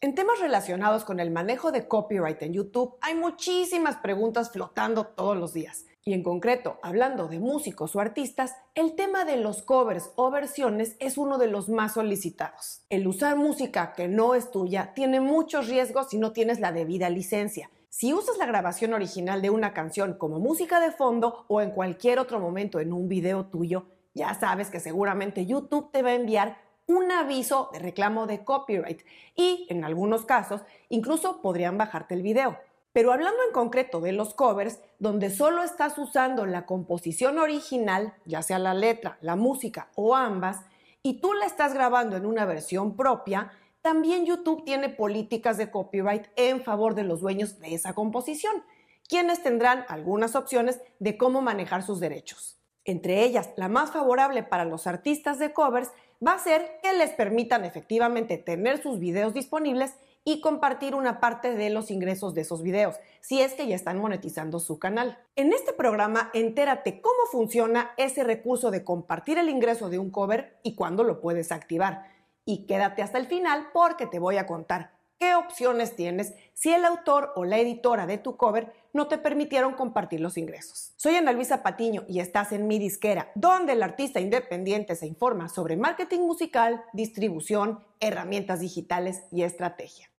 En temas relacionados con el manejo de copyright en YouTube hay muchísimas preguntas flotando todos los días. Y en concreto, hablando de músicos o artistas, el tema de los covers o versiones es uno de los más solicitados. El usar música que no es tuya tiene muchos riesgos si no tienes la debida licencia. Si usas la grabación original de una canción como música de fondo o en cualquier otro momento en un video tuyo, ya sabes que seguramente YouTube te va a enviar un aviso de reclamo de copyright y, en algunos casos, incluso podrían bajarte el video. Pero hablando en concreto de los covers, donde solo estás usando la composición original, ya sea la letra, la música o ambas, y tú la estás grabando en una versión propia, también YouTube tiene políticas de copyright en favor de los dueños de esa composición, quienes tendrán algunas opciones de cómo manejar sus derechos. Entre ellas, la más favorable para los artistas de covers va a ser que les permitan efectivamente tener sus videos disponibles y compartir una parte de los ingresos de esos videos, si es que ya están monetizando su canal. En este programa, entérate cómo funciona ese recurso de compartir el ingreso de un cover y cuándo lo puedes activar. Y quédate hasta el final porque te voy a contar qué opciones tienes si el autor o la editora de tu cover no te permitieron compartir los ingresos. Soy Ana Luisa Patiño y estás en mi disquera, donde el artista independiente se informa sobre marketing musical, distribución, herramientas digitales y estrategia.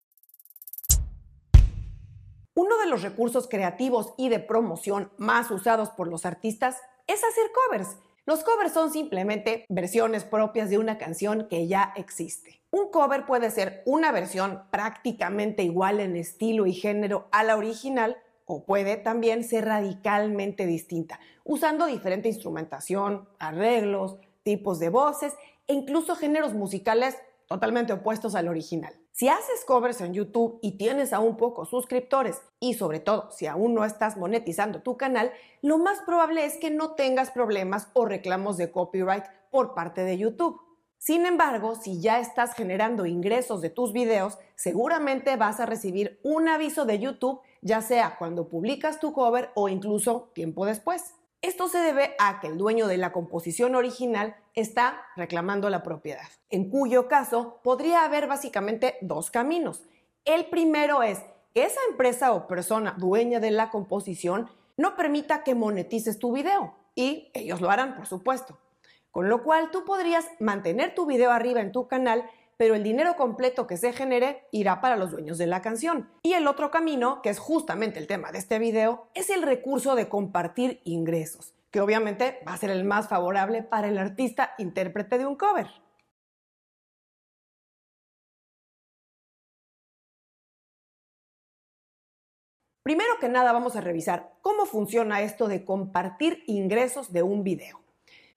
Uno de los recursos creativos y de promoción más usados por los artistas es hacer covers. Los covers son simplemente versiones propias de una canción que ya existe. Un cover puede ser una versión prácticamente igual en estilo y género a la original o puede también ser radicalmente distinta, usando diferente instrumentación, arreglos, tipos de voces e incluso géneros musicales totalmente opuestos al original. Si haces covers en YouTube y tienes aún pocos suscriptores y sobre todo si aún no estás monetizando tu canal, lo más probable es que no tengas problemas o reclamos de copyright por parte de YouTube. Sin embargo, si ya estás generando ingresos de tus videos, seguramente vas a recibir un aviso de YouTube, ya sea cuando publicas tu cover o incluso tiempo después. Esto se debe a que el dueño de la composición original está reclamando la propiedad, en cuyo caso podría haber básicamente dos caminos. El primero es que esa empresa o persona dueña de la composición no permita que monetices tu video, y ellos lo harán, por supuesto. Con lo cual tú podrías mantener tu video arriba en tu canal, pero el dinero completo que se genere irá para los dueños de la canción. Y el otro camino, que es justamente el tema de este video, es el recurso de compartir ingresos, que obviamente va a ser el más favorable para el artista intérprete de un cover. Primero que nada vamos a revisar cómo funciona esto de compartir ingresos de un video.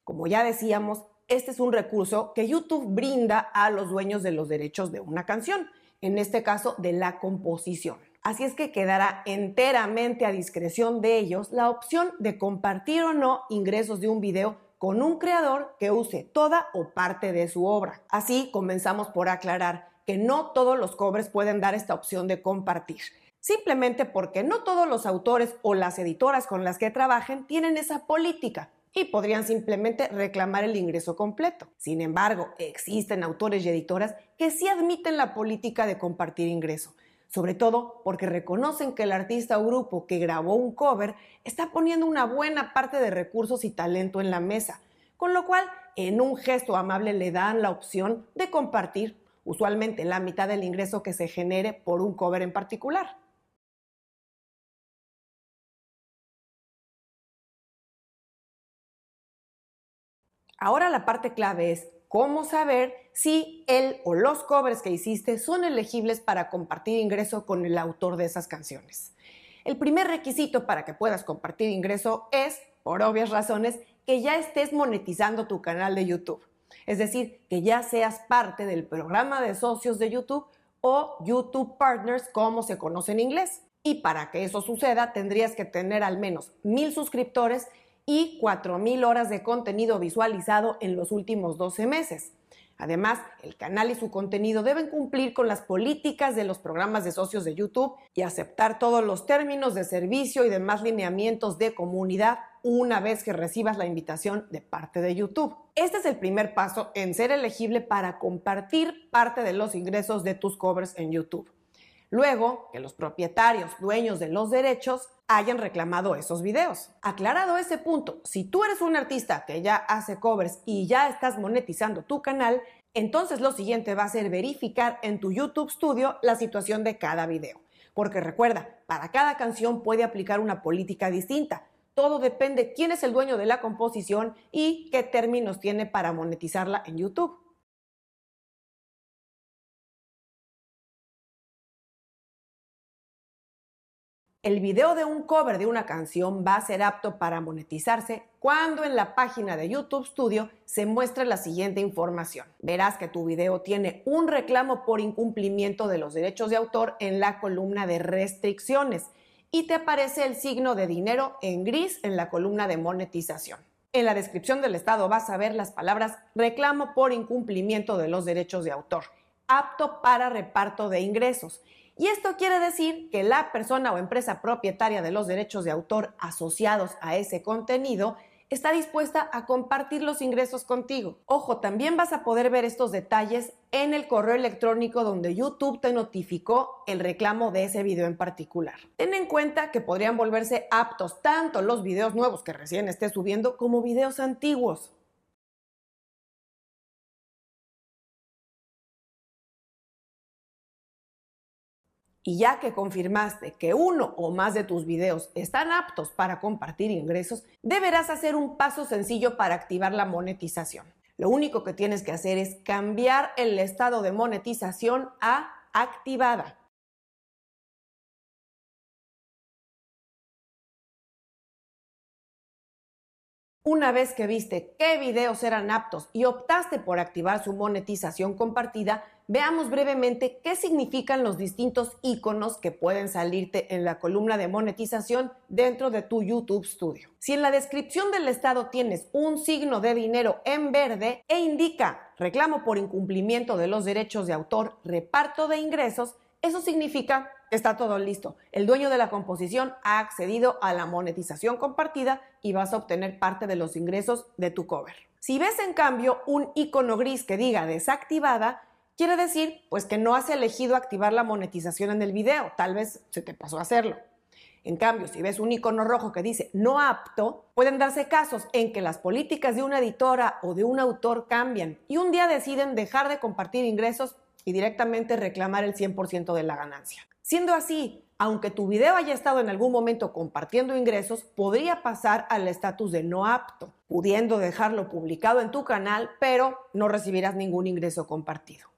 Como ya decíamos, este es un recurso que YouTube brinda a los dueños de los derechos de una canción, en este caso de la composición. Así es que quedará enteramente a discreción de ellos la opción de compartir o no ingresos de un video con un creador que use toda o parte de su obra. Así comenzamos por aclarar que no todos los covers pueden dar esta opción de compartir, simplemente porque no todos los autores o las editoras con las que trabajen tienen esa política y podrían simplemente reclamar el ingreso completo. Sin embargo, existen autores y editoras que sí admiten la política de compartir ingreso, sobre todo porque reconocen que el artista o grupo que grabó un cover está poniendo una buena parte de recursos y talento en la mesa, con lo cual en un gesto amable le dan la opción de compartir usualmente la mitad del ingreso que se genere por un cover en particular. Ahora la parte clave es cómo saber si él o los covers que hiciste son elegibles para compartir ingreso con el autor de esas canciones. El primer requisito para que puedas compartir ingreso es, por obvias razones, que ya estés monetizando tu canal de YouTube. Es decir, que ya seas parte del programa de socios de YouTube o YouTube Partners, como se conoce en inglés. Y para que eso suceda, tendrías que tener al menos mil suscriptores y 4.000 horas de contenido visualizado en los últimos 12 meses. Además, el canal y su contenido deben cumplir con las políticas de los programas de socios de YouTube y aceptar todos los términos de servicio y demás lineamientos de comunidad una vez que recibas la invitación de parte de YouTube. Este es el primer paso en ser elegible para compartir parte de los ingresos de tus covers en YouTube. Luego, que los propietarios, dueños de los derechos, hayan reclamado esos videos. Aclarado ese punto, si tú eres un artista que ya hace covers y ya estás monetizando tu canal, entonces lo siguiente va a ser verificar en tu YouTube Studio la situación de cada video. Porque recuerda, para cada canción puede aplicar una política distinta. Todo depende quién es el dueño de la composición y qué términos tiene para monetizarla en YouTube. El video de un cover de una canción va a ser apto para monetizarse cuando en la página de YouTube Studio se muestre la siguiente información. Verás que tu video tiene un reclamo por incumplimiento de los derechos de autor en la columna de restricciones y te aparece el signo de dinero en gris en la columna de monetización. En la descripción del estado vas a ver las palabras reclamo por incumplimiento de los derechos de autor, apto para reparto de ingresos y esto quiere decir que la persona o empresa propietaria de los derechos de autor asociados a ese contenido está dispuesta a compartir los ingresos contigo. Ojo, también vas a poder ver estos detalles en el correo electrónico donde YouTube te notificó el reclamo de ese video en particular. Ten en cuenta que podrían volverse aptos tanto los videos nuevos que recién estés subiendo como videos antiguos. Y ya que confirmaste que uno o más de tus videos están aptos para compartir ingresos, deberás hacer un paso sencillo para activar la monetización. Lo único que tienes que hacer es cambiar el estado de monetización a activada. Una vez que viste qué videos eran aptos y optaste por activar su monetización compartida, veamos brevemente qué significan los distintos iconos que pueden salirte en la columna de monetización dentro de tu YouTube Studio. Si en la descripción del estado tienes un signo de dinero en verde e indica reclamo por incumplimiento de los derechos de autor, reparto de ingresos, eso significa está todo listo. El dueño de la composición ha accedido a la monetización compartida y vas a obtener parte de los ingresos de tu cover. Si ves en cambio un icono gris que diga desactivada, quiere decir pues que no has elegido activar la monetización en el video, tal vez se te pasó a hacerlo. En cambio, si ves un icono rojo que dice no apto, pueden darse casos en que las políticas de una editora o de un autor cambian y un día deciden dejar de compartir ingresos y directamente reclamar el 100% de la ganancia. Siendo así, aunque tu video haya estado en algún momento compartiendo ingresos, podría pasar al estatus de no apto, pudiendo dejarlo publicado en tu canal, pero no recibirás ningún ingreso compartido.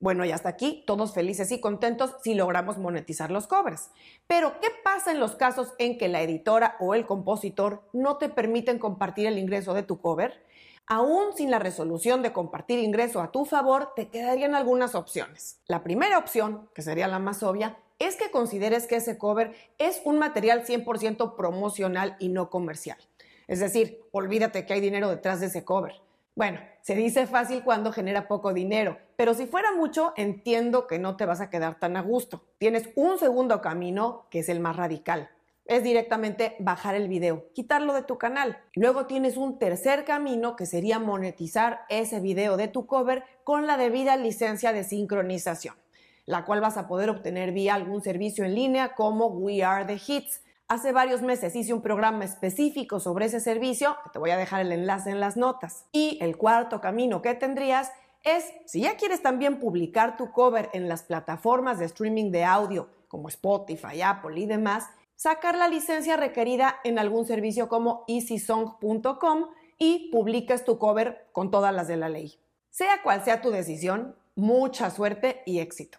Bueno, y hasta aquí, todos felices y contentos si logramos monetizar los covers. Pero, ¿qué pasa en los casos en que la editora o el compositor no te permiten compartir el ingreso de tu cover? Aún sin la resolución de compartir ingreso a tu favor, te quedarían algunas opciones. La primera opción, que sería la más obvia, es que consideres que ese cover es un material 100% promocional y no comercial. Es decir, olvídate que hay dinero detrás de ese cover. Bueno, se dice fácil cuando genera poco dinero, pero si fuera mucho, entiendo que no te vas a quedar tan a gusto. Tienes un segundo camino, que es el más radical es directamente bajar el video, quitarlo de tu canal. Luego tienes un tercer camino que sería monetizar ese video de tu cover con la debida licencia de sincronización, la cual vas a poder obtener vía algún servicio en línea como We Are the Hits. Hace varios meses hice un programa específico sobre ese servicio, te voy a dejar el enlace en las notas. Y el cuarto camino que tendrías es, si ya quieres también publicar tu cover en las plataformas de streaming de audio como Spotify, Apple y demás, sacar la licencia requerida en algún servicio como easysong.com y publicas tu cover con todas las de la ley. Sea cual sea tu decisión, mucha suerte y éxito.